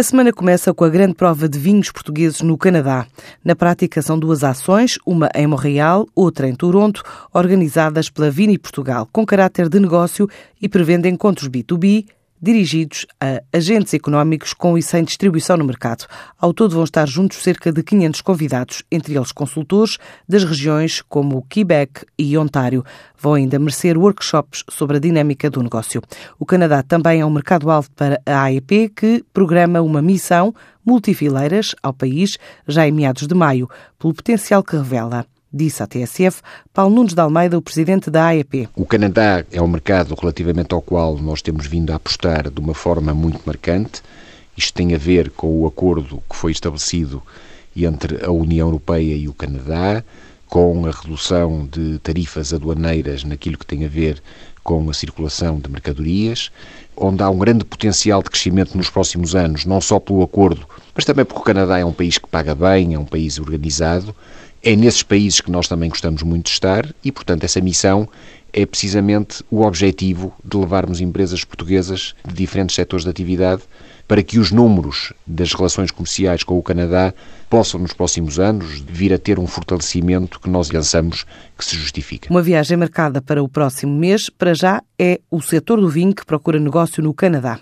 A semana começa com a grande prova de vinhos portugueses no Canadá. Na prática, são duas ações, uma em Montreal, outra em Toronto, organizadas pela Vini Portugal, com caráter de negócio e prevendo encontros B2B, dirigidos a agentes económicos com e sem distribuição no mercado. Ao todo vão estar juntos cerca de 500 convidados, entre eles consultores das regiões como Quebec e Ontário. Vão ainda merecer workshops sobre a dinâmica do negócio. O Canadá também é um mercado-alvo para a AEP, que programa uma missão multifileiras ao país já em meados de maio, pelo potencial que revela disse à TSF Paulo Nunes de Almeida, o presidente da AEP. O Canadá é um mercado relativamente ao qual nós temos vindo a apostar de uma forma muito marcante. Isto tem a ver com o acordo que foi estabelecido entre a União Europeia e o Canadá, com a redução de tarifas aduaneiras naquilo que tem a ver com a circulação de mercadorias, onde há um grande potencial de crescimento nos próximos anos, não só pelo acordo, mas também porque o Canadá é um país que paga bem, é um país organizado é nesses países que nós também gostamos muito de estar e, portanto, essa missão é precisamente o objetivo de levarmos empresas portuguesas de diferentes setores de atividade para que os números das relações comerciais com o Canadá possam, nos próximos anos, vir a ter um fortalecimento que nós pensamos que se justifica. Uma viagem marcada para o próximo mês, para já, é o setor do vinho que procura negócio no Canadá.